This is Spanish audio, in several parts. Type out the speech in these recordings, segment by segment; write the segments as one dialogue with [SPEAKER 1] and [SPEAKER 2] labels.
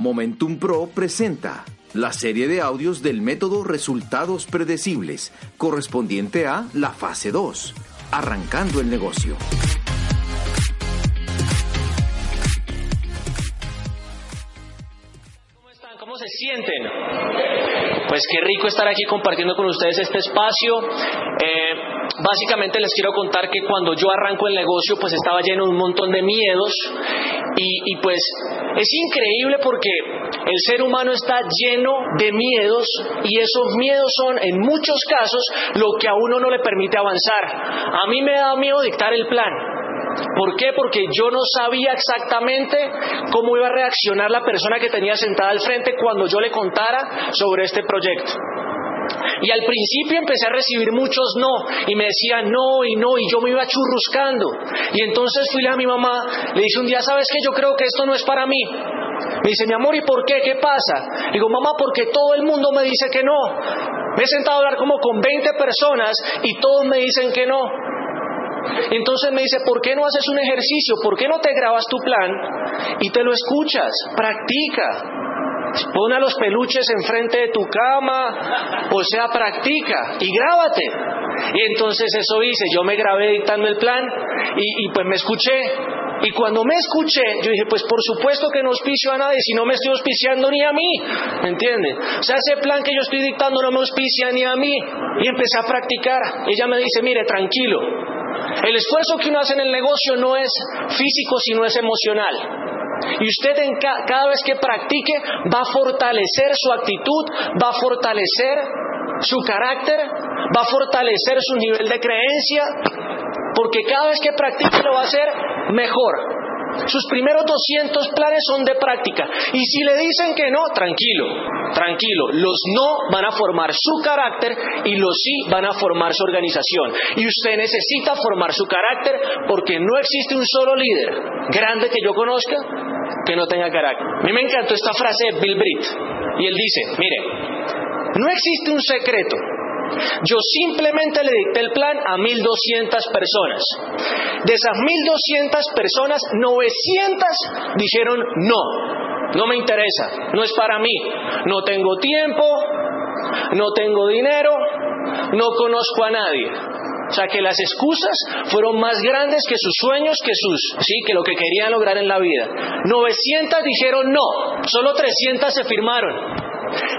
[SPEAKER 1] Momentum Pro presenta la serie de audios del método Resultados Predecibles, correspondiente a la fase 2, arrancando el negocio.
[SPEAKER 2] ¿Cómo están? ¿Cómo se sienten? Pues qué rico estar aquí compartiendo con ustedes este espacio. Eh, básicamente les quiero contar que cuando yo arranco el negocio pues estaba lleno de un montón de miedos y, y pues es increíble porque el ser humano está lleno de miedos y esos miedos son en muchos casos lo que a uno no le permite avanzar. A mí me da miedo dictar el plan. ¿Por qué? Porque yo no sabía exactamente cómo iba a reaccionar la persona que tenía sentada al frente cuando yo le contara sobre este proyecto. Y al principio empecé a recibir muchos no, y me decían no y no, y yo me iba churruscando. Y entonces fui a mi mamá, le dije un día, ¿sabes qué? Yo creo que esto no es para mí. Me dice, mi amor, ¿y por qué? ¿Qué pasa? Le digo, mamá, porque todo el mundo me dice que no. Me he sentado a hablar como con 20 personas y todos me dicen que no. Entonces me dice, ¿por qué no haces un ejercicio? ¿Por qué no te grabas tu plan y te lo escuchas? Practica. Pon a los peluches enfrente de tu cama, o sea, practica y grábate. Y entonces eso hice, yo me grabé dictando el plan y, pues me escuché. Y cuando me escuché, yo dije, pues por supuesto que no auspicio a nadie, si no me estoy auspiciando ni a mí, ¿me entienden? O sea, ese plan que yo estoy dictando no me auspicia ni a mí. Y empecé a practicar. Ella me dice, mire, tranquilo, el esfuerzo que uno hace en el negocio no es físico, sino es emocional. Y usted cada vez que practique va a fortalecer su actitud, va a fortalecer su carácter, va a fortalecer su nivel de creencia, porque cada vez que practique lo va a hacer mejor. Sus primeros 200 planes son de práctica. Y si le dicen que no, tranquilo, tranquilo. Los no van a formar su carácter y los sí van a formar su organización. Y usted necesita formar su carácter porque no existe un solo líder grande que yo conozca que no tenga carácter. A mí me encantó esta frase de Bill Britt. Y él dice, mire, no existe un secreto yo simplemente le dicté el plan a 1200 personas. De esas 1200 personas, 900 dijeron no, no me interesa, no es para mí, no tengo tiempo, no tengo dinero, no conozco a nadie. O sea que las excusas fueron más grandes que sus sueños, que sus, sí, que lo que querían lograr en la vida. 900 dijeron no, solo 300 se firmaron.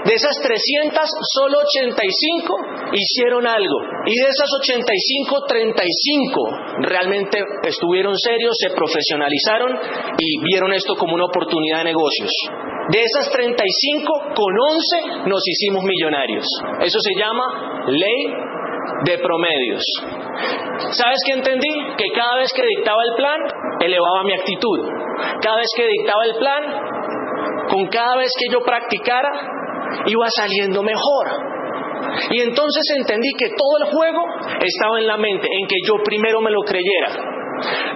[SPEAKER 2] De esas 300, solo 85 hicieron algo. Y de esas 85, 35 realmente estuvieron serios, se profesionalizaron y vieron esto como una oportunidad de negocios. De esas 35, con 11 nos hicimos millonarios. Eso se llama ley de promedios. ¿Sabes qué entendí? Que cada vez que dictaba el plan, elevaba mi actitud. Cada vez que dictaba el plan, con cada vez que yo practicara, iba saliendo mejor. Y entonces entendí que todo el juego estaba en la mente, en que yo primero me lo creyera.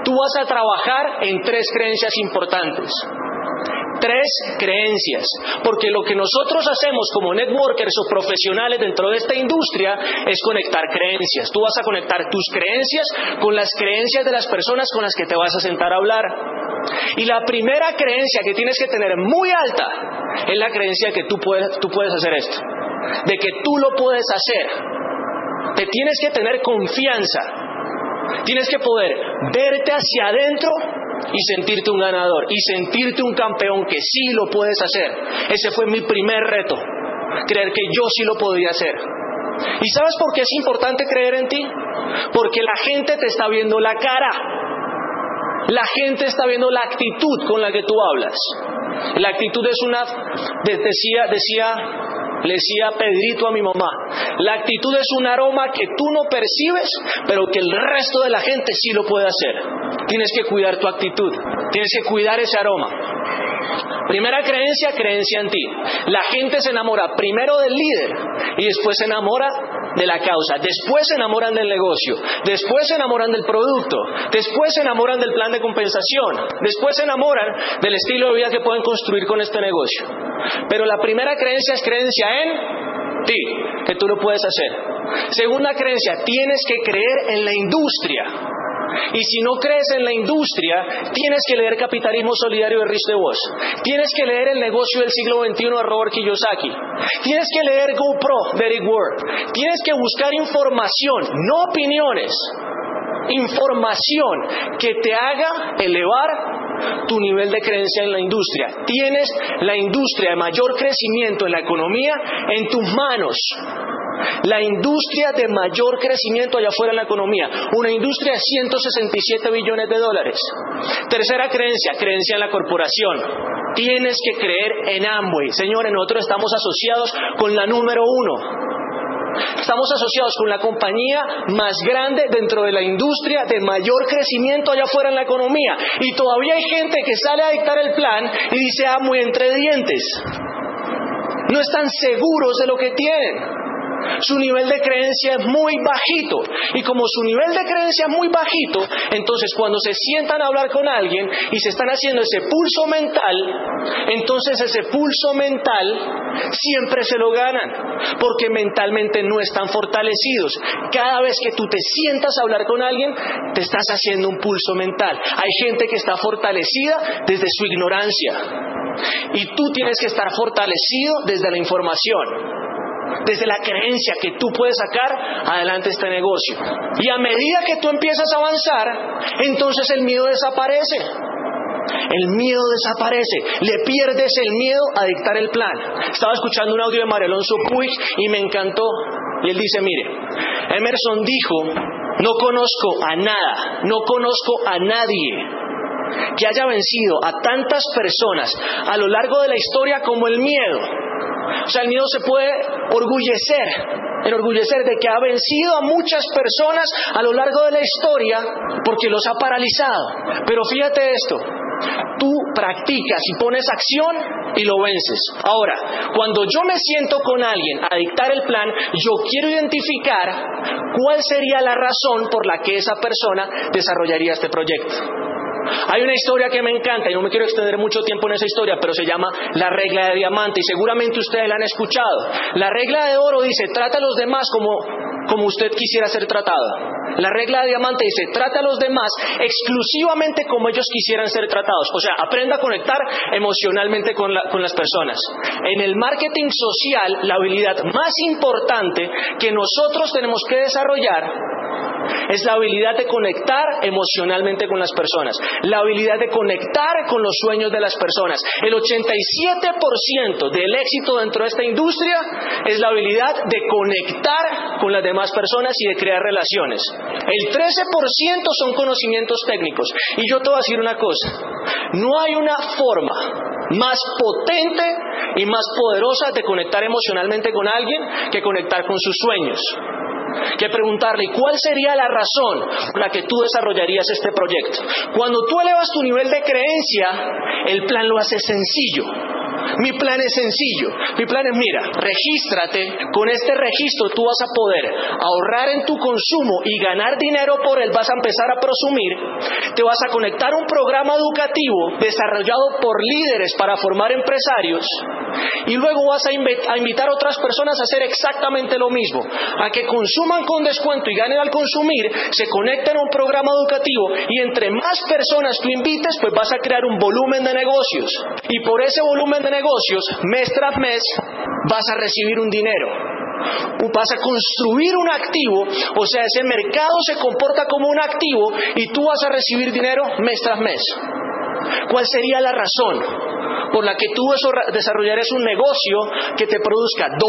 [SPEAKER 2] Tú vas a trabajar en tres creencias importantes. Tres creencias, porque lo que nosotros hacemos como networkers o profesionales dentro de esta industria es conectar creencias. Tú vas a conectar tus creencias con las creencias de las personas con las que te vas a sentar a hablar. Y la primera creencia que tienes que tener muy alta es la creencia de que tú puedes, tú puedes hacer esto, de que tú lo puedes hacer. Te tienes que tener confianza, tienes que poder verte hacia adentro y sentirte un ganador y sentirte un campeón que sí lo puedes hacer. Ese fue mi primer reto, creer que yo sí lo podía hacer. ¿Y sabes por qué es importante creer en ti? Porque la gente te está viendo la cara. La gente está viendo la actitud con la que tú hablas. La actitud es una, decía, decía, le decía Pedrito a mi mamá, la actitud es un aroma que tú no percibes, pero que el resto de la gente sí lo puede hacer. Tienes que cuidar tu actitud, tienes que cuidar ese aroma. Primera creencia, creencia en ti. La gente se enamora primero del líder y después se enamora de la causa, después se enamoran del negocio, después se enamoran del producto, después se enamoran del plan de compensación, después se enamoran del estilo de vida que pueden construir con este negocio. Pero la primera creencia es creencia en ti que tú lo puedes hacer. Segunda creencia, tienes que creer en la industria. Y si no crees en la industria, tienes que leer Capitalismo Solidario de Rich DeVos. Tienes que leer El negocio del siglo XXI de Robert Kiyosaki. Tienes que leer GoPro de Eric Ward. Tienes que buscar información, no opiniones. Información que te haga elevar tu nivel de creencia en la industria. Tienes la industria de mayor crecimiento en la economía en tus manos la industria de mayor crecimiento allá afuera en la economía, una industria de 167 billones de dólares. Tercera creencia, creencia en la corporación. Tienes que creer en Amway. Señores, nosotros estamos asociados con la número uno. Estamos asociados con la compañía más grande dentro de la industria de mayor crecimiento allá afuera en la economía. Y todavía hay gente que sale a dictar el plan y dice Amway entre dientes. No están seguros de lo que tienen. Su nivel de creencia es muy bajito. Y como su nivel de creencia es muy bajito, entonces cuando se sientan a hablar con alguien y se están haciendo ese pulso mental, entonces ese pulso mental siempre se lo ganan, porque mentalmente no están fortalecidos. Cada vez que tú te sientas a hablar con alguien, te estás haciendo un pulso mental. Hay gente que está fortalecida desde su ignorancia. Y tú tienes que estar fortalecido desde la información desde la creencia que tú puedes sacar adelante este negocio. Y a medida que tú empiezas a avanzar, entonces el miedo desaparece. El miedo desaparece, le pierdes el miedo a dictar el plan. Estaba escuchando un audio de Mario Alonso Puig y me encantó. Y él dice, mire, Emerson dijo, no conozco a nada, no conozco a nadie que haya vencido a tantas personas a lo largo de la historia como el miedo. O sea, el miedo se puede orgullecer, enorgullecer de que ha vencido a muchas personas a lo largo de la historia porque los ha paralizado. Pero fíjate esto, tú practicas y pones acción y lo vences. Ahora, cuando yo me siento con alguien a dictar el plan, yo quiero identificar cuál sería la razón por la que esa persona desarrollaría este proyecto. Hay una historia que me encanta y no me quiero extender mucho tiempo en esa historia, pero se llama la regla de diamante y seguramente ustedes la han escuchado. La regla de oro dice, trata a los demás como, como usted quisiera ser tratado. La regla de diamante dice, trata a los demás exclusivamente como ellos quisieran ser tratados. O sea, aprenda a conectar emocionalmente con, con las personas. En el marketing social, la habilidad más importante que nosotros tenemos que desarrollar es la habilidad de conectar emocionalmente con las personas, la habilidad de conectar con los sueños de las personas. El 87% del éxito dentro de esta industria es la habilidad de conectar con las demás personas y de crear relaciones. El 13% son conocimientos técnicos. Y yo te voy a decir una cosa, no hay una forma más potente y más poderosa de conectar emocionalmente con alguien que conectar con sus sueños que preguntarle cuál sería la razón por la que tú desarrollarías este proyecto. Cuando tú elevas tu nivel de creencia, el plan lo hace sencillo. Mi plan es sencillo. Mi plan es, mira, regístrate. Con este registro tú vas a poder ahorrar en tu consumo y ganar dinero por él. Vas a empezar a prosumir. Te vas a conectar a un programa educativo desarrollado por líderes para formar empresarios. Y luego vas a, invitar a otras personas a hacer exactamente lo mismo. A que consuman con descuento y ganen al consumir. Se conecten a un programa educativo. Y entre más personas tú invites, pues vas a crear un volumen de negocios. Y por ese volumen de negocios, mes tras mes, vas a recibir un dinero. Vas a construir un activo, o sea, ese mercado se comporta como un activo y tú vas a recibir dinero mes tras mes. ¿Cuál sería la razón por la que tú desarrollarías un negocio que te produzca 2,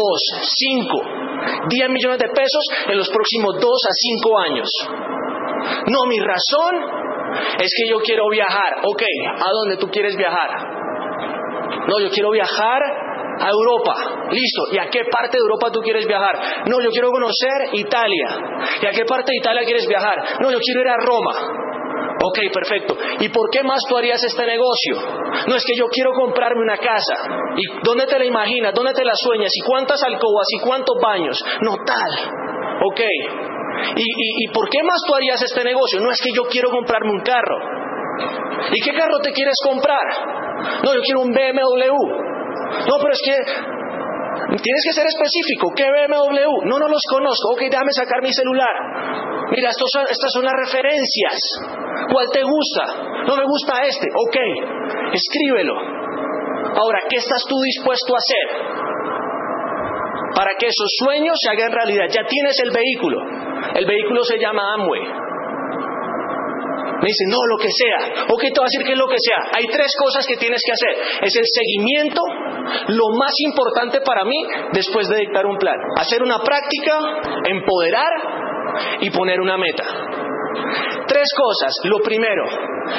[SPEAKER 2] 5, 10 millones de pesos en los próximos 2 a 5 años? No, mi razón es que yo quiero viajar. Ok, ¿a dónde tú quieres viajar? No, yo quiero viajar a Europa. Listo. ¿Y a qué parte de Europa tú quieres viajar? No, yo quiero conocer Italia. ¿Y a qué parte de Italia quieres viajar? No, yo quiero ir a Roma. Ok, perfecto. ¿Y por qué más tú harías este negocio? No es que yo quiero comprarme una casa. ¿Y dónde te la imaginas? ¿Dónde te la sueñas? ¿Y cuántas alcobas? ¿Y cuántos baños? No tal. Ok. ¿Y, y por qué más tú harías este negocio? No es que yo quiero comprarme un carro. ¿Y qué carro te quieres comprar? No, yo quiero un BMW. No, pero es que Tienes que ser específico. ¿Qué BMW? No, no los conozco. Ok, déjame sacar mi celular. Mira, estas son las referencias. ¿Cuál te gusta? No me gusta este. Ok, escríbelo. Ahora, ¿qué estás tú dispuesto a hacer? Para que esos sueños se hagan realidad. Ya tienes el vehículo. El vehículo se llama Amway. Me dice, no, lo que sea. Ok, te voy a decir que es lo que sea. Hay tres cosas que tienes que hacer. Es el seguimiento, lo más importante para mí después de dictar un plan. Hacer una práctica, empoderar y poner una meta. Tres cosas. Lo primero,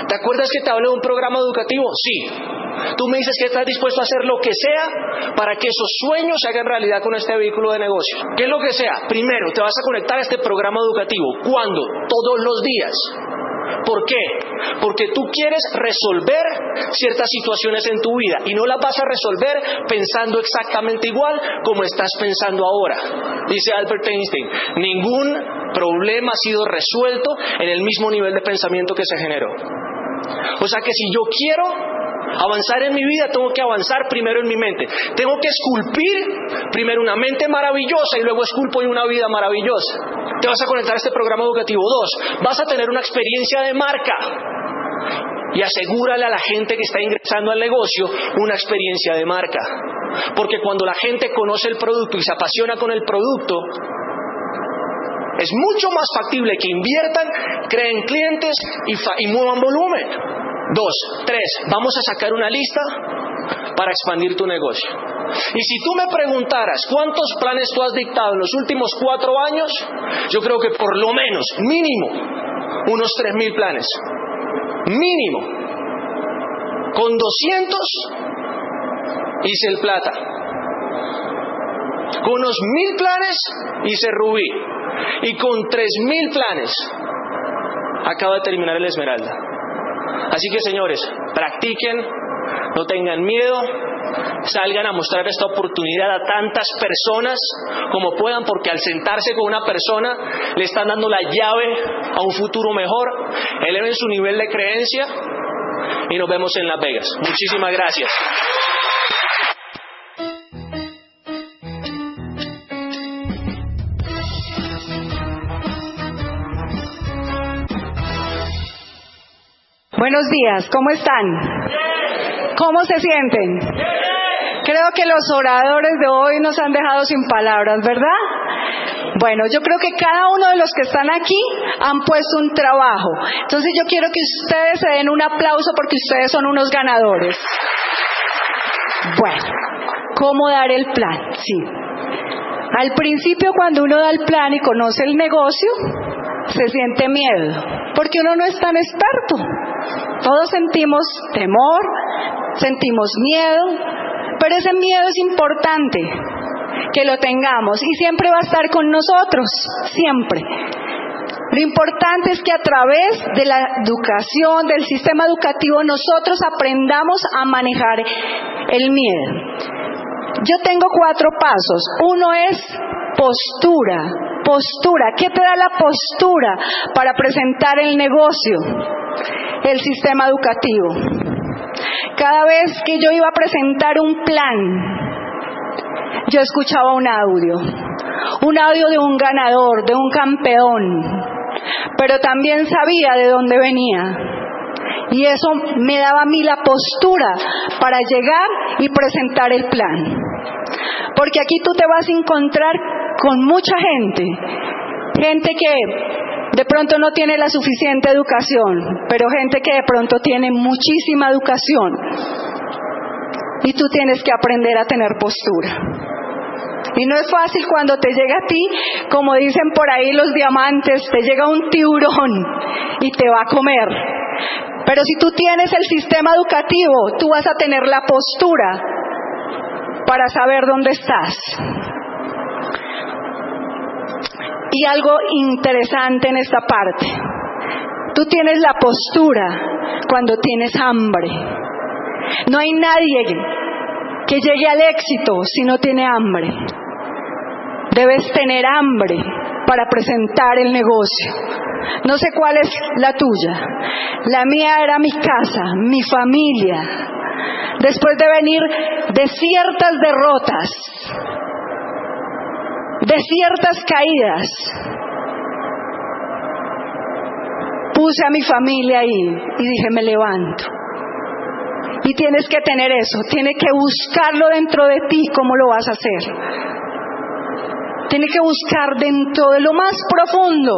[SPEAKER 2] ¿te acuerdas que te hablé de un programa educativo? Sí. Tú me dices que estás dispuesto a hacer lo que sea para que esos sueños se hagan realidad con este vehículo de negocio. ¿Qué es lo que sea? Primero, te vas a conectar a este programa educativo. ¿Cuándo? Todos los días. ¿Por qué? Porque tú quieres resolver ciertas situaciones en tu vida y no las vas a resolver pensando exactamente igual como estás pensando ahora. Dice Albert Einstein, ningún problema ha sido resuelto en el mismo nivel de pensamiento que se generó. O sea que si yo quiero avanzar en mi vida, tengo que avanzar primero en mi mente. Tengo que esculpir primero una mente maravillosa y luego esculpo una vida maravillosa. Te vas a conectar a este programa educativo. Dos, vas a tener una experiencia de marca. Y asegúrale a la gente que está ingresando al negocio una experiencia de marca. Porque cuando la gente conoce el producto y se apasiona con el producto, es mucho más factible que inviertan, creen clientes y muevan volumen. Dos, tres, vamos a sacar una lista para expandir tu negocio. Y si tú me preguntaras cuántos planes tú has dictado en los últimos cuatro años, yo creo que por lo menos, mínimo, unos tres mil planes. Mínimo. Con 200 hice el plata. Con unos mil planes hice rubí. Y con tres mil planes acabo de terminar el esmeralda. Así que señores, practiquen, no tengan miedo, salgan a mostrar esta oportunidad a tantas personas como puedan, porque al sentarse con una persona le están dando la llave a un futuro mejor, eleven su nivel de creencia y nos vemos en Las Vegas. Muchísimas gracias.
[SPEAKER 3] Buenos días, ¿cómo están? ¿Cómo se sienten? Creo que los oradores de hoy nos han dejado sin palabras, ¿verdad? Bueno, yo creo que cada uno de los que están aquí han puesto un trabajo. Entonces yo quiero que ustedes se den un aplauso porque ustedes son unos ganadores. Bueno, ¿cómo dar el plan? Sí. Al principio cuando uno da el plan y conoce el negocio, se siente miedo, porque uno no es tan experto. Todos sentimos temor, sentimos miedo, pero ese miedo es importante que lo tengamos y siempre va a estar con nosotros, siempre. Lo importante es que a través de la educación, del sistema educativo, nosotros aprendamos a manejar el miedo. Yo tengo cuatro pasos. Uno es postura. Postura. ¿Qué te da la postura para presentar el negocio? el sistema educativo. Cada vez que yo iba a presentar un plan, yo escuchaba un audio, un audio de un ganador, de un campeón, pero también sabía de dónde venía. Y eso me daba a mí la postura para llegar y presentar el plan. Porque aquí tú te vas a encontrar con mucha gente, gente que de pronto no tiene la suficiente educación, pero gente que de pronto tiene muchísima educación. Y tú tienes que aprender a tener postura. Y no es fácil cuando te llega a ti, como dicen por ahí los diamantes, te llega un tiburón y te va a comer. Pero si tú tienes el sistema educativo, tú vas a tener la postura para saber dónde estás. Y algo interesante en esta parte. Tú tienes la postura cuando tienes hambre. No hay nadie que llegue al éxito si no tiene hambre. Debes tener hambre para presentar el negocio. No sé cuál es la tuya. La mía era mi casa, mi familia. Después de venir de ciertas derrotas, de ciertas caídas, puse a mi familia ahí y dije, me levanto. Y tienes que tener eso, tienes que buscarlo dentro de ti, ¿cómo lo vas a hacer? Tienes que buscar dentro de lo más profundo.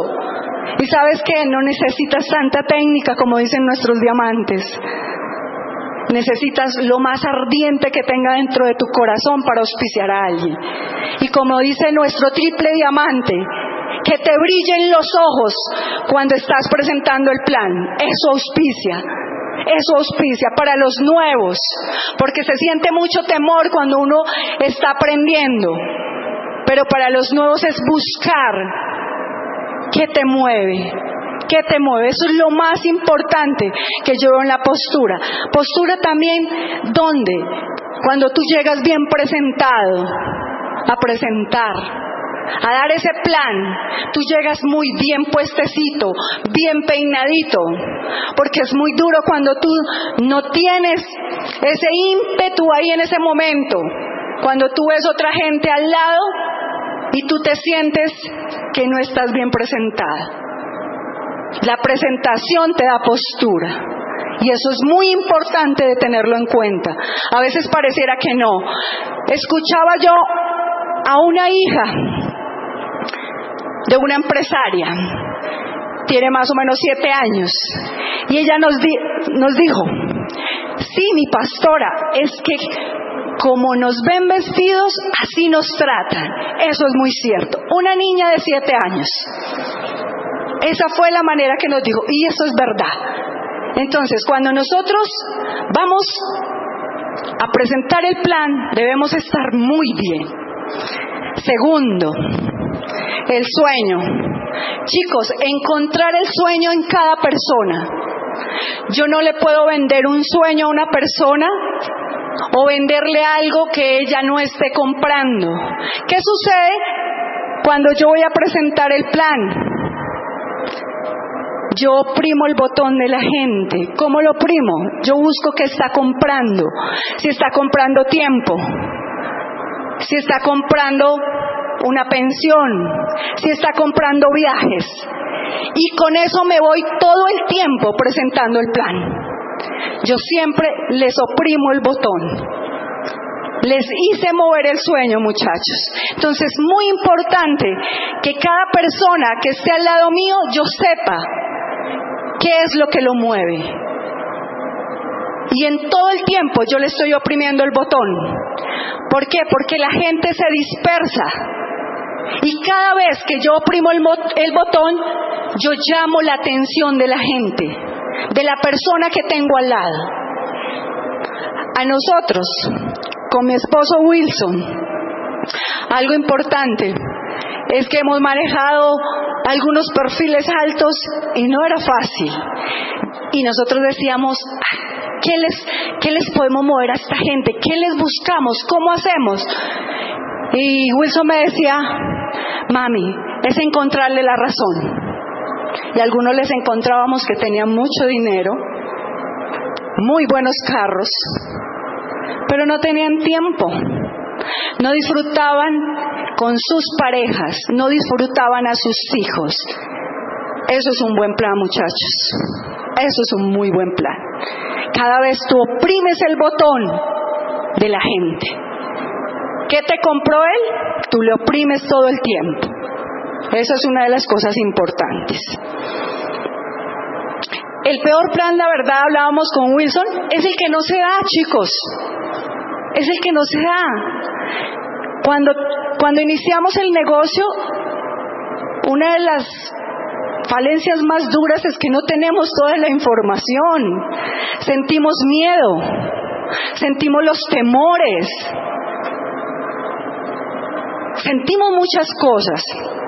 [SPEAKER 3] Y sabes que no necesitas tanta técnica como dicen nuestros diamantes. Necesitas lo más ardiente que tenga dentro de tu corazón para auspiciar a alguien. Y como dice nuestro triple diamante, que te brillen los ojos cuando estás presentando el plan. Eso auspicia. Eso auspicia para los nuevos, porque se siente mucho temor cuando uno está aprendiendo. Pero para los nuevos es buscar qué te mueve, qué te mueve. Eso es lo más importante que yo veo en la postura. Postura también, ¿dónde? Cuando tú llegas bien presentado a presentar a dar ese plan, tú llegas muy bien puestecito, bien peinadito, porque es muy duro cuando tú no tienes ese ímpetu ahí en ese momento, cuando tú ves otra gente al lado y tú te sientes que no estás bien presentada. La presentación te da postura. Y eso es muy importante de tenerlo en cuenta. A veces pareciera que no. Escuchaba yo a una hija de una empresaria. Tiene más o menos siete años. Y ella nos, dijo, sí, mi pastora, es que como nos ven vestidos, así nos tratan. Eso es muy cierto. Una niña de siete años. Esa fue la manera que nos dijo, y eso es verdad. Entonces, cuando nosotros vamos a presentar el plan, debemos estar muy bien. Segundo, el sueño. Chicos, encontrar el sueño en cada persona. Yo no le puedo vender un sueño a una persona o venderle algo que ella no esté comprando. ¿Qué sucede cuando yo voy a presentar el plan? Yo oprimo el botón de la gente. ¿Cómo lo oprimo? Yo busco que está comprando. Si está comprando tiempo. Si está comprando una pensión, si está comprando viajes. Y con eso me voy todo el tiempo presentando el plan. Yo siempre les oprimo el botón. Les hice mover el sueño, muchachos. Entonces, muy importante que cada persona que esté al lado mío, yo sepa qué es lo que lo mueve. Y en todo el tiempo yo le estoy oprimiendo el botón. ¿Por qué? Porque la gente se dispersa. Y cada vez que yo oprimo el, botón, yo llamo la atención de la gente, de la persona que tengo al lado. A nosotros, con mi esposo Wilson, algo importante es que hemos manejado algunos perfiles altos y no era fácil. Y nosotros decíamos, ¿qué les, qué les podemos mover a esta gente? ¿Qué les buscamos? ¿Cómo hacemos? Y Wilson me decía, mami, es encontrarle la razón. Y algunos les encontrábamos que tenían mucho dinero, muy buenos carros, pero no tenían tiempo. No disfrutaban con sus parejas, no disfrutaban a sus hijos. Eso es un buen plan, muchachos. Eso es un muy buen plan. Cada vez tú oprimes el botón de la gente. ¿Qué te compró él? Tú le oprimes todo el tiempo. Esa es una de las cosas importantes. El peor plan, la verdad, hablábamos con Wilson, es el que no se da, chicos. Es el que no se da. Cuando, cuando iniciamos el negocio, una de las falencias más duras es que no tenemos toda la información. Sentimos miedo, sentimos los temores, sentimos muchas cosas.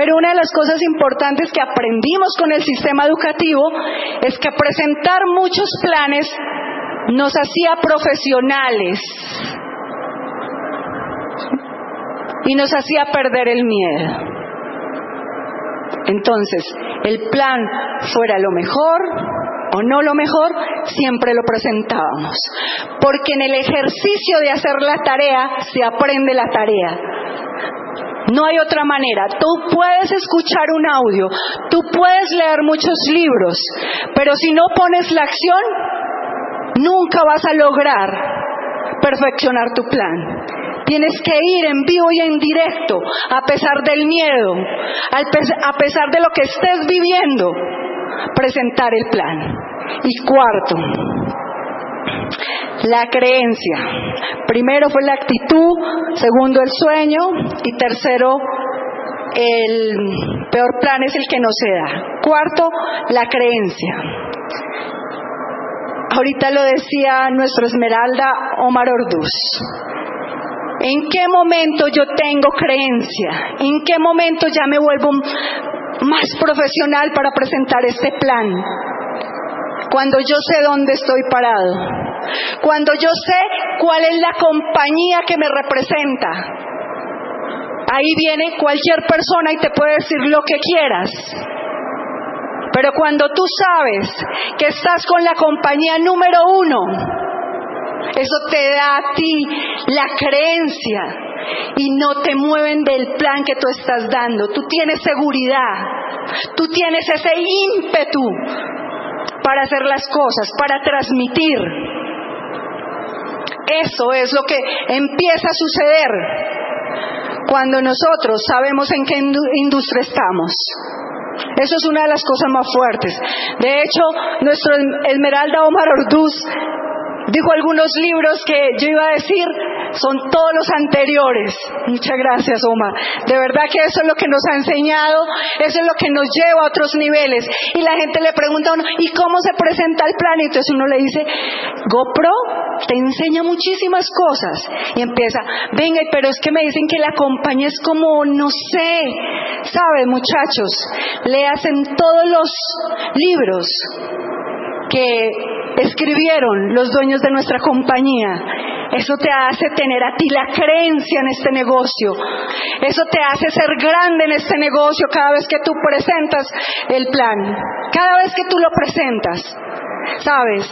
[SPEAKER 3] Pero una de las cosas importantes que aprendimos con el sistema educativo es que presentar muchos planes nos hacía profesionales y nos hacía perder el miedo. Entonces, el plan fuera lo mejor, o no lo mejor, siempre lo presentábamos. Porque en el ejercicio de hacer la tarea se aprende la tarea. No hay otra manera. Tú puedes escuchar un audio, tú puedes leer muchos libros, pero si no pones la acción, nunca vas a lograr perfeccionar tu plan. Tienes que ir en vivo y en directo, a pesar del miedo, a pesar de lo que estés viviendo, presentar el plan. Y cuarto, la creencia. Primero fue la actitud, segundo el sueño y tercero el peor plan es el que no se da. Cuarto, la creencia. Ahorita lo decía nuestro Esmeralda Omar Orduz. ¿En qué momento yo tengo creencia? ¿En qué momento ya me vuelvo más profesional para presentar este plan? Cuando yo sé dónde estoy parado. Cuando yo sé cuál es la compañía que me representa. Ahí viene cualquier persona y te puede decir lo que quieras. Pero cuando tú sabes que estás con la compañía número uno, eso te da a ti la creencia y no te mueven del plan que tú estás dando. Tú tienes seguridad, tú tienes ese ímpetu para hacer las cosas, para transmitir. Eso es lo que empieza a suceder cuando nosotros sabemos en qué industria estamos. Eso es una de las cosas más fuertes. De hecho, nuestro Esmeralda Omar Orduz dijo algunos libros que yo iba a decir son todos los anteriores. Muchas gracias, Omar. De verdad que eso es lo que nos ha enseñado, eso es lo que nos lleva a otros niveles. Y la gente le pregunta a uno, ¿y cómo se presenta el plan? Y entonces uno le dice, GoPro te enseña muchísimas cosas. Y empieza, venga, pero es que me dicen que la compañía es como, no sé, ¿sabes, muchachos? Le hacen todos los libros que escribieron los dueños de nuestra compañía. Eso te hace tener a ti la creencia en este negocio. Eso te hace ser grande en este negocio cada vez que tú presentas el plan. Cada vez que tú lo presentas. ¿Sabes?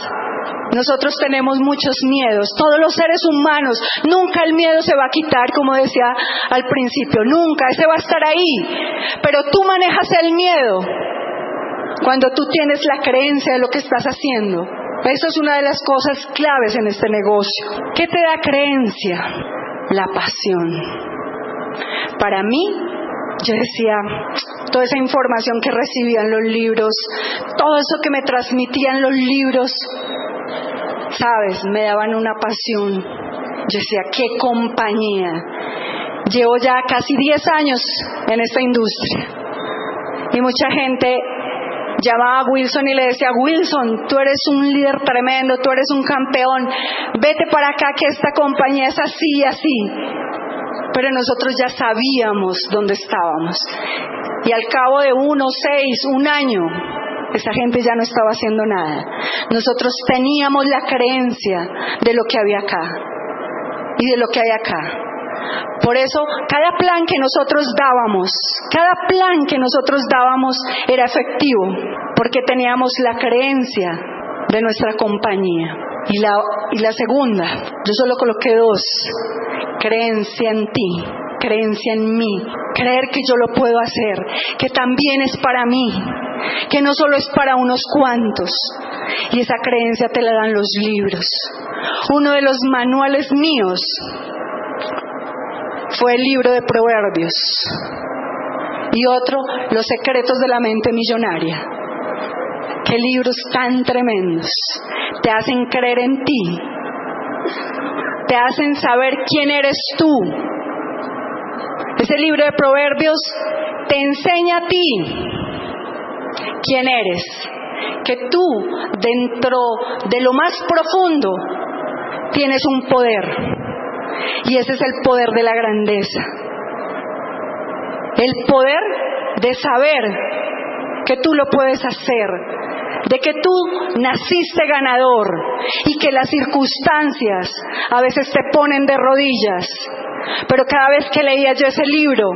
[SPEAKER 3] Nosotros tenemos muchos miedos, todos los seres humanos, nunca el miedo se va a quitar, como decía al principio, nunca, ese va a estar ahí. Pero tú manejas el miedo cuando tú tienes la creencia de lo que estás haciendo. Eso es una de las cosas claves en este negocio. ¿Qué te da creencia? La pasión. Para mí, yo decía, toda esa información que recibía en los libros, todo eso que me transmitían los libros, sabes, me daban una pasión. Yo decía, qué compañía. Llevo ya casi 10 años en esta industria. Y mucha gente llamaba a Wilson y le decía, Wilson, tú eres un líder tremendo, tú eres un campeón, vete para acá que esta compañía es así y así. Pero nosotros ya sabíamos dónde estábamos. Y al cabo de uno, seis, un año, esa gente ya no estaba haciendo nada. Nosotros teníamos la creencia de lo que había acá y de lo que hay acá. Por eso, cada plan que nosotros dábamos, cada plan que nosotros dábamos era efectivo, porque teníamos la creencia de nuestra compañía. Y la, segunda, yo solo coloqué dos, creencia en ti, creencia en mí, creer que yo lo puedo hacer, que también es para mí, que no solo es para unos cuantos. Y esa creencia te la dan los libros. Uno de los manuales míos fue el libro de Proverbios y otro, Los secretos de la mente millonaria. Qué libros tan tremendos. Te hacen creer en ti. Te hacen saber quién eres tú. Ese libro de Proverbios te enseña a ti quién eres. Que tú, dentro de lo más profundo, tienes un poder y ese es el poder de la grandeza. El poder de saber que tú lo puedes hacer, de que tú naciste ganador y que las circunstancias a veces te ponen de rodillas. Pero cada vez que leía yo ese libro,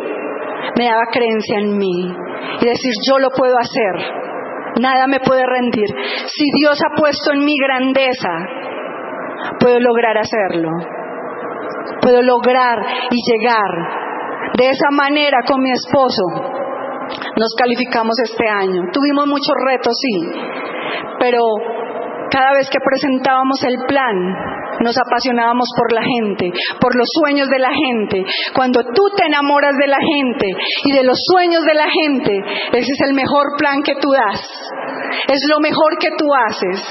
[SPEAKER 3] me daba creencia en mí y decir, yo lo puedo hacer. Nada me puede rendir. Si Dios ha puesto en mi grandeza, puedo lograr hacerlo. Puedo lograr y llegar. De esa manera con mi esposo nos calificamos este año. Tuvimos muchos retos, sí, pero cada vez que presentábamos el plan, nos apasionábamos por la gente, por los sueños de la gente. Cuando tú te enamoras de la gente y de los sueños de la gente, ese es el mejor plan que tú das. Es lo mejor que tú haces.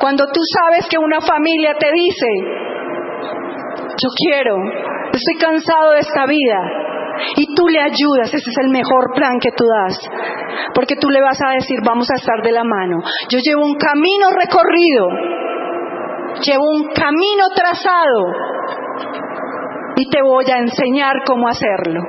[SPEAKER 3] Cuando tú sabes que una familia te dice, yo quiero, estoy cansado de esta vida, y tú le ayudas, ese es el mejor plan que tú das. Porque tú le vas a decir, vamos a estar de la mano. Yo llevo un camino recorrido llevo un camino trazado y te voy a enseñar cómo hacerlo.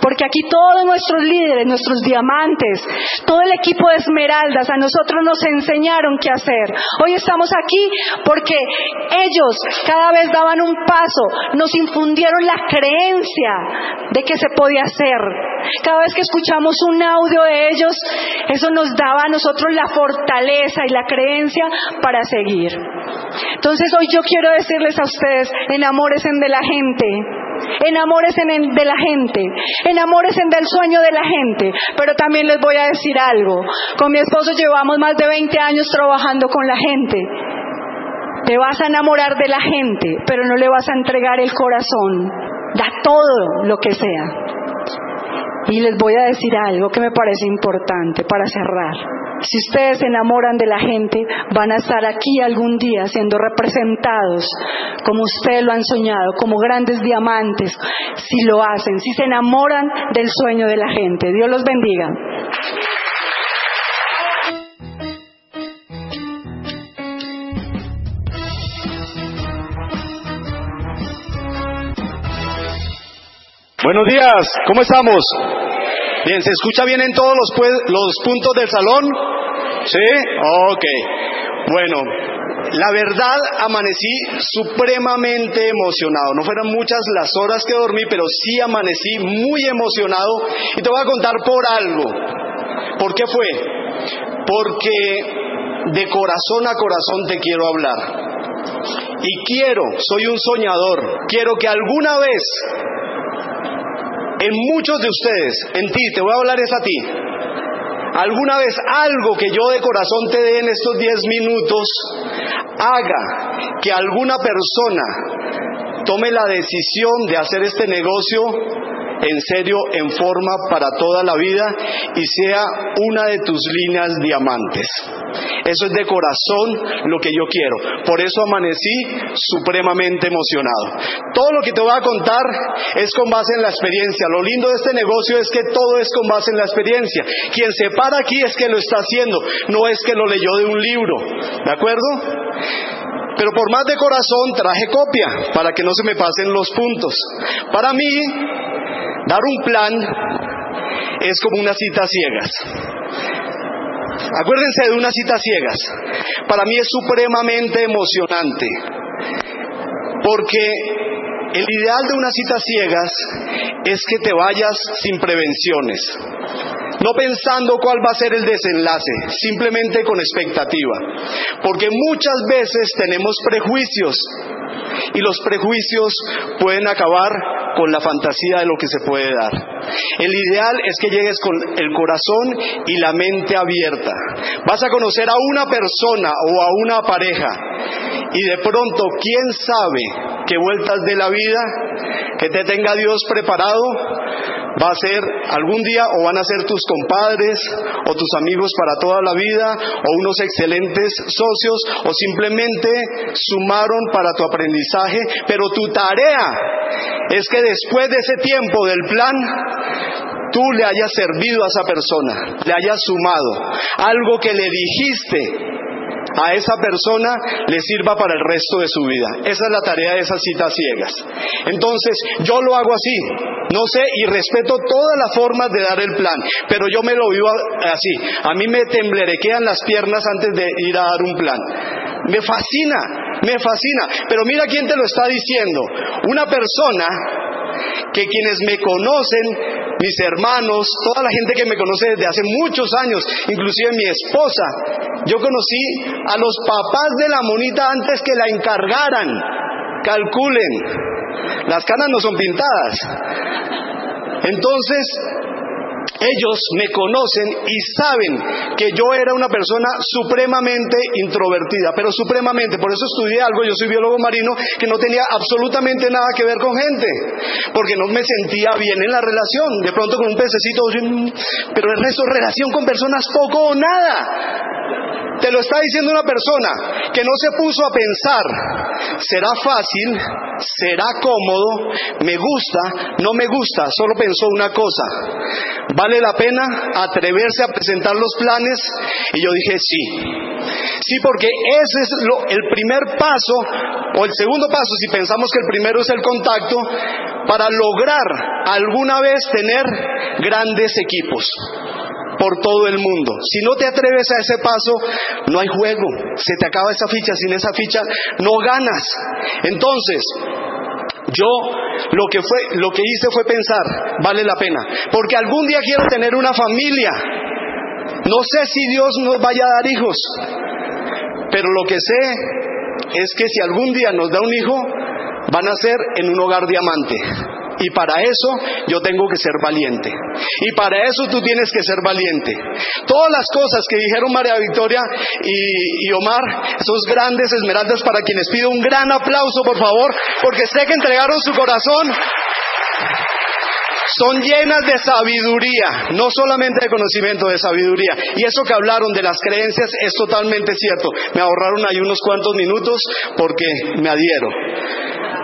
[SPEAKER 3] Porque aquí todos nuestros líderes, nuestros diamantes, todo el equipo de Esmeraldas, a nosotros nos enseñaron qué hacer. Hoy estamos aquí porque ellos cada vez daban un paso, nos infundieron la creencia de que se podía hacer. Cada vez que escuchamos un audio de ellos, eso nos daba a nosotros la fortaleza y la creencia para seguir. Entonces hoy yo quiero decirles a ustedes, enamórense de la gente, enamórense de la gente, enamórense del sueño de la gente, pero también les voy a decir algo. Con mi esposo llevamos más de 20 años trabajando con la gente. Te vas a enamorar de la gente, pero no le vas a entregar el corazón. Da todo lo que sea. Y les voy a decir algo que me parece importante para cerrar. Si ustedes se enamoran de la gente, van a estar aquí algún día siendo representados como ustedes lo han soñado, como grandes diamantes, si lo hacen, si se enamoran del sueño de la gente. Dios los bendiga.
[SPEAKER 4] Buenos días, ¿cómo estamos? Bien, ¿se escucha bien en todos los, los puntos del salón? ¿Sí? Ok. Bueno, la verdad amanecí supremamente emocionado. No fueron muchas las horas que dormí, pero sí amanecí muy emocionado. Y te voy a contar por algo. ¿Por qué fue? Porque de corazón a corazón te quiero hablar. Y quiero, soy un soñador, quiero que alguna vez en muchos de ustedes, en ti, te voy a hablar es a ti. Alguna vez algo que yo de corazón te dé en estos 10 minutos haga que alguna persona tome la decisión de hacer este negocio en serio, en forma para toda la vida y sea una de tus líneas diamantes. Eso es de corazón lo que yo quiero. Por eso amanecí supremamente emocionado. Todo lo que te voy a contar es con base en la experiencia. Lo lindo de este negocio es que todo es con base en la experiencia. Quien se para aquí es que lo está haciendo, no es que lo leyó de un libro. ¿De acuerdo? Pero por más de corazón traje copia para que no se me pasen los puntos. Para mí, Dar un plan es como una cita ciegas. Acuérdense de una cita ciegas. Para mí es supremamente emocionante. Porque el ideal de una cita ciegas es que te vayas sin prevenciones. No pensando cuál va a ser el desenlace, simplemente con expectativa. Porque muchas veces tenemos prejuicios y los prejuicios pueden acabar con la fantasía de lo que se puede dar. El ideal es que llegues con el corazón y la mente abierta. Vas a conocer a una persona o a una pareja y de pronto, ¿quién sabe qué vueltas de la vida que te tenga Dios preparado va a ser algún día o van a ser tus compadres o tus amigos para toda la vida o unos excelentes socios o simplemente sumaron para tu aprendizaje, pero tu tarea es que después de ese tiempo del plan tú le hayas servido a esa persona, le hayas sumado algo que le dijiste a esa persona le sirva para el resto de su vida. Esa es la tarea de esas citas ciegas. Entonces, yo lo hago así. No sé y respeto todas las formas de dar el plan, pero yo me lo vivo así. A mí me temblerequean las piernas antes de ir a dar un plan. Me fascina, me fascina. Pero mira quién te lo está diciendo. Una persona que quienes me conocen mis hermanos, toda la gente que me conoce desde hace muchos años, inclusive mi esposa. Yo conocí a los papás de la monita antes que la encargaran. Calculen, las canas no son pintadas. Entonces, ellos me conocen y saben que yo era una persona supremamente introvertida, pero supremamente. Por eso estudié algo, yo soy biólogo marino, que no tenía absolutamente nada que ver con gente, porque no me sentía bien en la relación. De pronto con un pececito, pero el resto, relación con personas poco o nada. Te lo está diciendo una persona que no se puso a pensar, será fácil, será cómodo, me gusta, no me gusta, solo pensó una cosa, ¿vale la pena atreverse a presentar los planes? Y yo dije sí. Sí, porque ese es el primer paso, o el segundo paso, si pensamos que el primero es el contacto, para lograr alguna vez tener grandes equipos por todo el mundo. Si no te atreves a ese paso, no hay juego. Se te acaba esa ficha. Sin esa ficha no ganas. Entonces, yo lo que fue, lo que hice fue pensar, vale la pena, porque algún día quiero tener una familia. No sé si Dios nos vaya a dar hijos, pero lo que sé es que si algún día nos da un hijo, van a ser en un hogar diamante. Y para eso yo tengo que ser valiente. Y para eso tú tienes que ser valiente. Todas las cosas que dijeron María Victoria y, Omar, esos grandes esmeraldas para quienes pido un gran aplauso, por favor, porque sé que entregaron su corazón son llenas de sabiduría, no solamente de conocimiento, de sabiduría. Y eso que hablaron de las creencias es totalmente cierto. Me ahorraron ahí unos cuantos minutos porque me adhiero.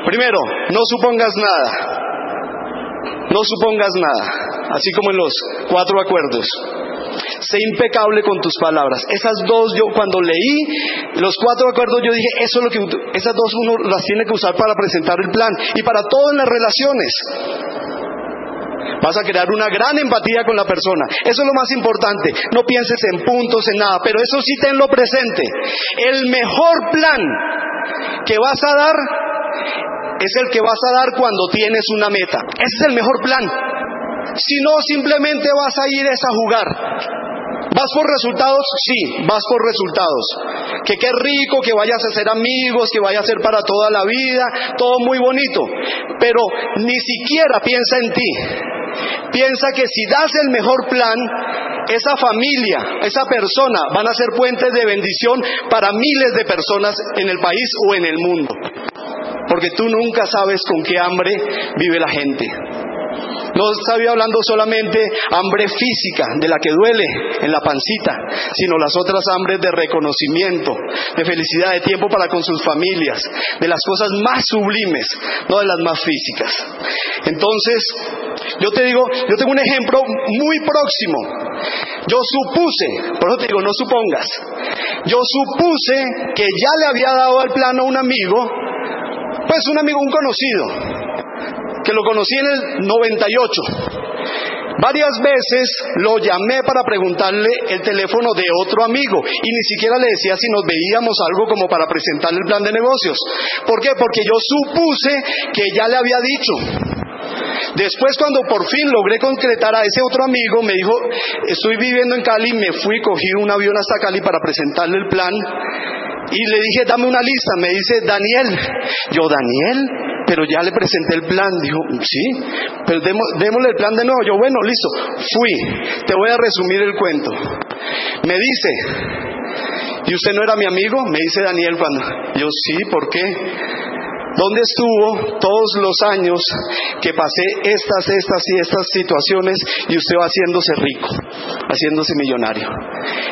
[SPEAKER 4] Primero, no supongas nada. No supongas nada, así como en los cuatro acuerdos. Sé impecable con tus palabras. Esas dos, yo cuando leí los cuatro acuerdos, yo dije, eso es lo que, esas dos uno las tiene que usar para presentar el plan y para todo en las relaciones. Vas a crear una gran empatía con la persona. Eso es lo más importante. No pienses en puntos, en nada, pero eso sí tenlo presente. El mejor plan que vas a dar es el que vas a dar cuando tienes una meta. Ese es el mejor plan. Si no, simplemente vas a ir a jugar. ¿Vas por resultados? Sí, vas por resultados. Que qué rico que vayas a ser amigos, que vaya a ser para toda la vida, todo muy bonito. Pero ni siquiera piensa en ti. Piensa que si das el mejor plan, esa familia, esa persona van a ser puentes de bendición para miles de personas en el país o en el mundo porque tú nunca sabes con qué hambre vive la gente. No estaba hablando solamente hambre física, de la que duele en la pancita, sino las otras hambres de reconocimiento, de felicidad, de tiempo para con sus familias, de las cosas más sublimes, no de las más físicas. Entonces, yo te digo, yo tengo un ejemplo muy próximo. Yo supuse, por eso te digo, no supongas, yo supuse que ya le había dado al plano a un amigo pues un amigo, un conocido, que lo conocí en el 98. Varias veces lo llamé para preguntarle el teléfono de otro amigo y ni siquiera le decía si nos veíamos algo como para presentarle el plan de negocios. ¿Por qué? Porque yo supuse que ya le había dicho. Después cuando por fin logré concretar a ese otro amigo, me dijo, estoy viviendo en Cali, me fui, cogí un avión hasta Cali para presentarle el plan y le dije, dame una lista. Me dice, Daniel. Yo, Daniel, pero ya le presenté el plan. Dijo, sí, pero démosle el plan de nuevo. Yo, bueno, listo. Fui. Te voy a resumir el cuento. Me dice, ¿y usted no era mi amigo? Me dice Daniel cuando. Yo, sí, ¿por qué? ¿Dónde estuvo todos los años que pasé estas, estas y estas situaciones y usted va haciéndose rico, haciéndose millonario?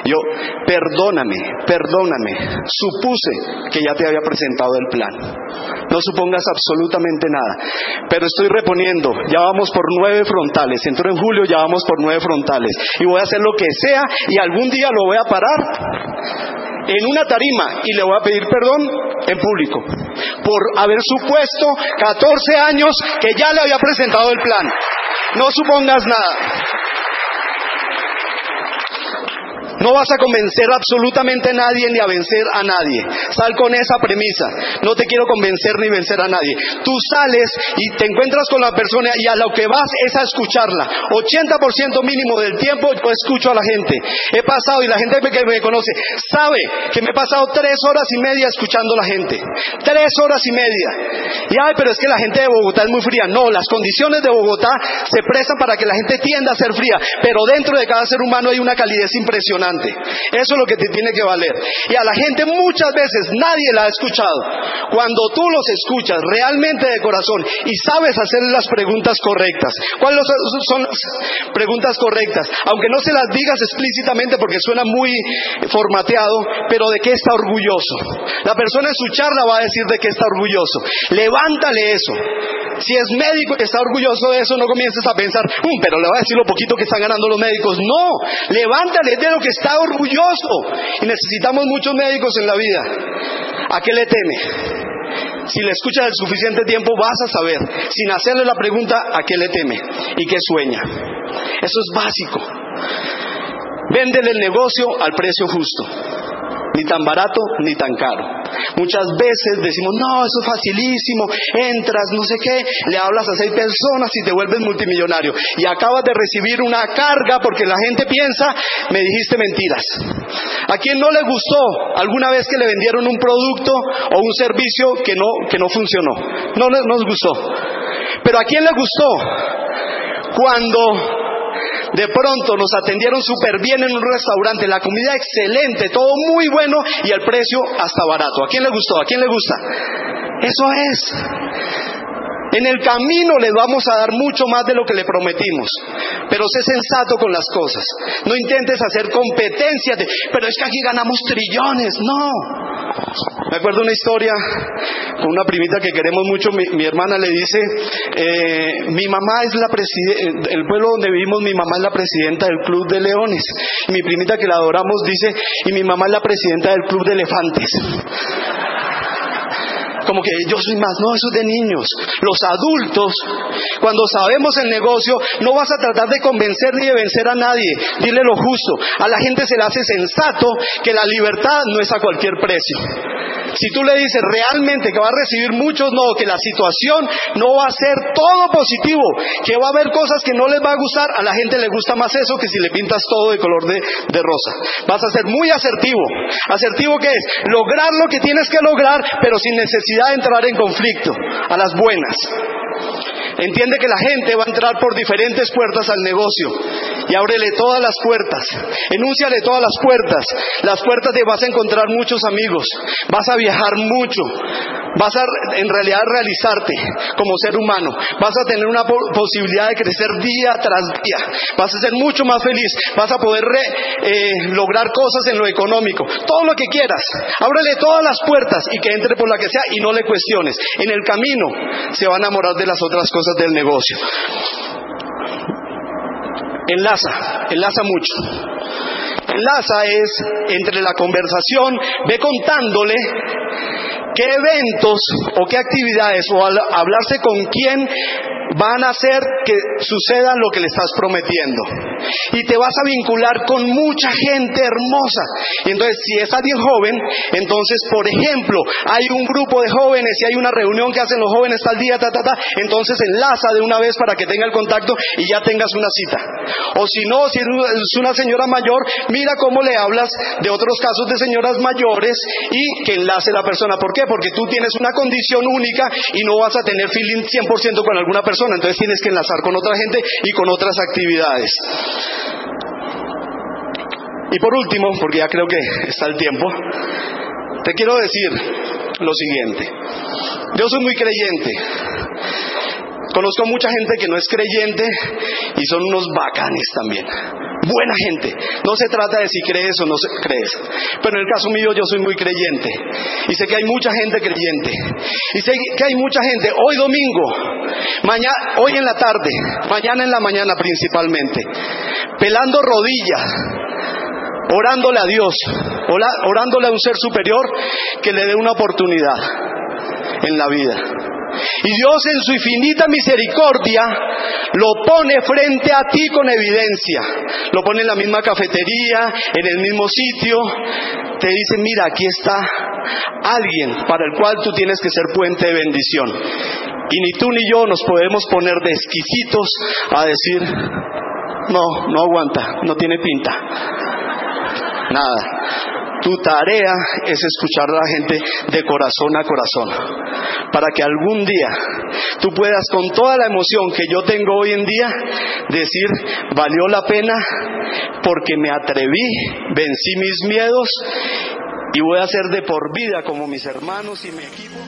[SPEAKER 4] Yo, perdóname, perdóname, supuse que ya te había presentado el plan. No supongas absolutamente nada, pero estoy reponiendo, ya vamos por nueve frontales, entro en julio, ya vamos por nueve frontales. Y voy a hacer lo que sea y algún día lo voy a parar en una tarima y le voy a pedir perdón en público por haber supuesto 14 años que ya le había presentado el plan. No supongas nada. No vas a convencer absolutamente a nadie ni a vencer a nadie. Sal con esa premisa. No te quiero convencer ni vencer a nadie. Tú sales y te encuentras con la persona y a lo que vas es a escucharla. 80% mínimo del tiempo escucho a la gente. He pasado y la gente que me conoce sabe que me he pasado tres horas y media escuchando a la gente. Tres horas y media. Y ay, pero es que la gente de Bogotá es muy fría. No, las condiciones de Bogotá se prestan para que la gente tienda a ser fría. Pero dentro de cada ser humano hay una calidez impresionante. Eso es lo que te tiene que valer. Y a la gente muchas veces nadie la ha escuchado. Cuando tú los escuchas realmente de corazón y sabes hacer las preguntas correctas. ¿Cuáles son las preguntas correctas? Aunque no se las digas explícitamente porque suena muy formateado, pero de qué está orgulloso. La persona en su charla va a decir de qué está orgulloso. Levántale eso. Si es médico y está orgulloso de eso, no comiences a pensar, um, pero le va a decir lo poquito que están ganando los médicos. No, levántale de lo que está orgulloso. Y necesitamos muchos médicos en la vida. ¿A qué le teme? Si le escuchas el suficiente tiempo, vas a saber, sin hacerle la pregunta, a qué le teme y qué sueña. Eso es básico. Véndele el negocio al precio justo ni tan barato ni tan caro. Muchas veces decimos, no, eso es facilísimo, entras, no sé qué, le hablas a seis personas y te vuelves multimillonario. Y acabas de recibir una carga porque la gente piensa, me dijiste mentiras. ¿A quién no le gustó alguna vez que le vendieron un producto o un servicio que no, que no funcionó? No nos gustó. Pero ¿a quién le gustó? Cuando de pronto nos atendieron súper bien en un restaurante, la comida excelente, todo muy bueno y el precio hasta barato. ¿A quién le gustó? ¿A quién le gusta? Eso es. En el camino le vamos a dar mucho más de lo que le prometimos. Pero sé sensato con las cosas. No intentes hacer competencia de, pero es que aquí ganamos trillones. No. Me acuerdo una historia con una primita que queremos mucho. Mi, hermana le dice, eh, mi mamá es la presidenta, el pueblo donde vivimos, mi mamá es la presidenta del Club de Leones. Mi primita que la adoramos dice, y mi mamá es la presidenta del Club de Elefantes como que yo soy más. No, eso es de niños. Los adultos, cuando sabemos el negocio, no vas a tratar de convencer ni de vencer a nadie. Dile lo justo. A la gente se le hace sensato que la libertad no es a cualquier precio. Si tú le dices realmente que va a recibir muchos no, que la situación no va a ser todo positivo, que va a haber cosas que no les va a gustar, a la gente le gusta más eso que si le pintas todo de color de, de rosa. Vas a ser muy asertivo. ¿Asertivo qué es? Lograr lo que tienes que lograr, pero sin necesidad de entrar en conflicto, a las buenas. Entiende que la gente va a entrar por diferentes puertas al negocio. Y ábrele todas las puertas, enúnciale todas las puertas. Las puertas te vas a encontrar muchos amigos, vas a viajar mucho, vas a en realidad realizarte como ser humano, vas a tener una posibilidad de crecer día tras día, vas a ser mucho más feliz, vas a poder eh, lograr cosas en lo económico, todo lo que quieras. Ábrele todas las puertas y que entre por la que sea y no le cuestiones. En el camino se va a enamorar de las otras cosas del negocio. Enlaza, enlaza mucho. Enlaza es entre la conversación, ve contándole qué eventos o qué actividades o hablarse con quién van a hacer que suceda lo que le estás prometiendo. Y te vas a vincular con mucha gente hermosa. Entonces, si es alguien joven, entonces, por ejemplo, hay un grupo de jóvenes y hay una reunión que hacen los jóvenes tal día, ta, ta, ta, entonces enlaza de una vez para que tenga el contacto y ya tengas una cita. O si no, si es una señora mayor, mira cómo le hablas de otros casos de señoras mayores y que enlace la persona. ¿Por qué? Porque tú tienes una condición única y no vas a tener feeling 100% con alguna persona entonces tienes que enlazar con otra gente y con otras actividades. Y por último, porque ya creo que está el tiempo, te quiero decir lo siguiente. Yo soy muy creyente. Conozco mucha gente que no es creyente y son unos bacanes también buena gente. No se trata de si crees o no crees. Pero en el caso mío yo soy muy creyente. Y sé que hay mucha gente creyente. Y sé que hay mucha gente, hoy domingo, mañana, hoy en la tarde, mañana en la mañana principalmente, pelando rodillas, orándole a Dios, orándole a un ser superior que le dé una oportunidad en la vida. Y Dios en su infinita misericordia lo pone frente a ti con evidencia. Lo pone en la misma cafetería, en el mismo sitio. Te dice, mira, aquí está alguien para el cual tú tienes que ser puente de bendición. Y ni tú ni yo nos podemos poner de exquisitos a decir, no, no aguanta, no tiene pinta. Nada. Tu tarea es escuchar a la gente de corazón a corazón, para que algún día tú puedas con toda la emoción que yo tengo hoy en día decir, valió la pena porque me atreví, vencí mis miedos y voy a ser de por vida como mis hermanos y mi equipo.